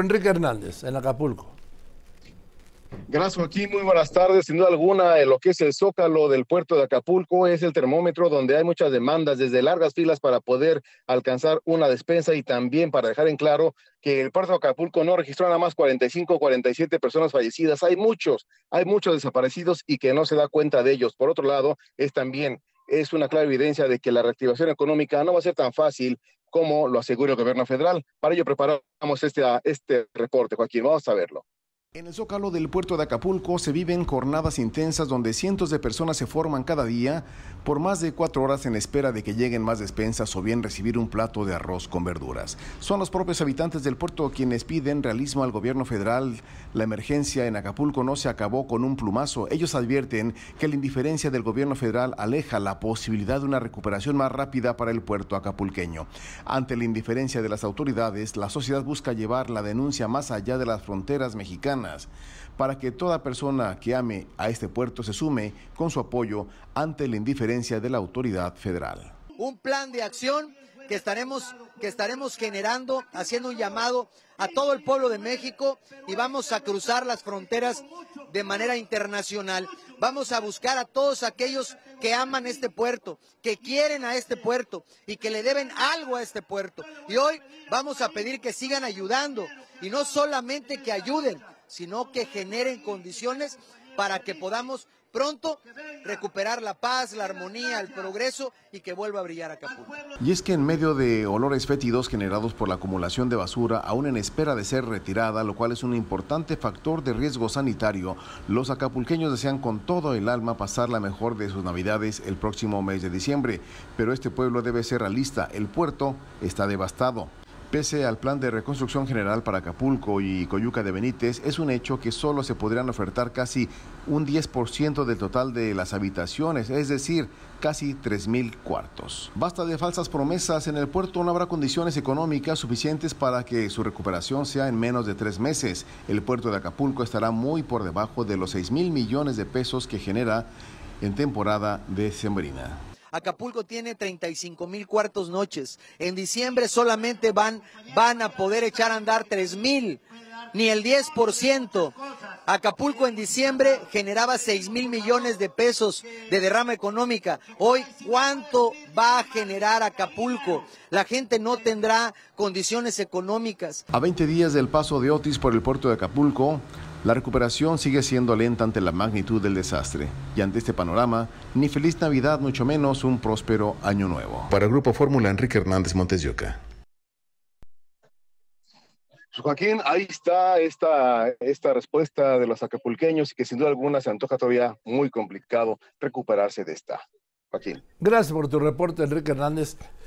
Enrique Hernández, en Acapulco. Gracias, Joaquín. Muy buenas tardes. Sin duda alguna, lo que es el zócalo del puerto de Acapulco es el termómetro donde hay muchas demandas, desde largas filas para poder alcanzar una despensa y también para dejar en claro que el puerto de Acapulco no registró nada más 45 o 47 personas fallecidas. Hay muchos, hay muchos desaparecidos y que no se da cuenta de ellos. Por otro lado, es también es una clara evidencia de que la reactivación económica no va a ser tan fácil como lo asegura el gobierno federal. Para ello preparamos este, este reporte, Joaquín. Vamos a verlo. En el zócalo del puerto de Acapulco se viven jornadas intensas donde cientos de personas se forman cada día por más de cuatro horas en espera de que lleguen más despensas o bien recibir un plato de arroz con verduras. Son los propios habitantes del puerto quienes piden realismo al gobierno federal. La emergencia en Acapulco no se acabó con un plumazo. Ellos advierten que la indiferencia del gobierno federal aleja la posibilidad de una recuperación más rápida para el puerto acapulqueño. Ante la indiferencia de las autoridades, la sociedad busca llevar la denuncia más allá de las fronteras mexicanas para que toda persona que ame a este puerto se sume con su apoyo ante la indiferencia de la autoridad federal. Un plan de acción que estaremos, que estaremos generando, haciendo un llamado a todo el pueblo de México y vamos a cruzar las fronteras de manera internacional. Vamos a buscar a todos aquellos que aman este puerto, que quieren a este puerto y que le deben algo a este puerto. Y hoy vamos a pedir que sigan ayudando y no solamente que ayuden, sino que generen condiciones para que podamos pronto recuperar la paz, la armonía, el progreso y que vuelva a brillar Acapulco. Y es que en medio de olores fétidos generados por la acumulación de basura, aún en espera de ser retirada, lo cual es un importante factor de riesgo sanitario, los acapulqueños desean con todo el alma pasar la mejor de sus navidades el próximo mes de diciembre, pero este pueblo debe ser realista, el puerto está devastado. Pese al plan de reconstrucción general para Acapulco y Coyuca de Benítez, es un hecho que solo se podrían ofertar casi un 10% del total de las habitaciones, es decir, casi 3.000 cuartos. Basta de falsas promesas, en el puerto no habrá condiciones económicas suficientes para que su recuperación sea en menos de tres meses. El puerto de Acapulco estará muy por debajo de los 6 mil millones de pesos que genera en temporada de sembrina. Acapulco tiene 35 mil cuartos noches. En diciembre solamente van, van a poder echar a andar 3 mil, ni el 10%. Acapulco en diciembre generaba 6 mil millones de pesos de derrama económica. Hoy, ¿cuánto va a generar Acapulco? La gente no tendrá condiciones económicas. A 20 días del paso de Otis por el puerto de Acapulco, la recuperación sigue siendo lenta ante la magnitud del desastre y ante este panorama, ni feliz Navidad, mucho menos un próspero año nuevo. Para el Grupo Fórmula, Enrique Hernández Montes pues, Joaquín, ahí está esta, esta respuesta de los acapulqueños y que sin duda alguna se antoja todavía muy complicado recuperarse de esta. Joaquín. Gracias por tu reporte, Enrique Hernández.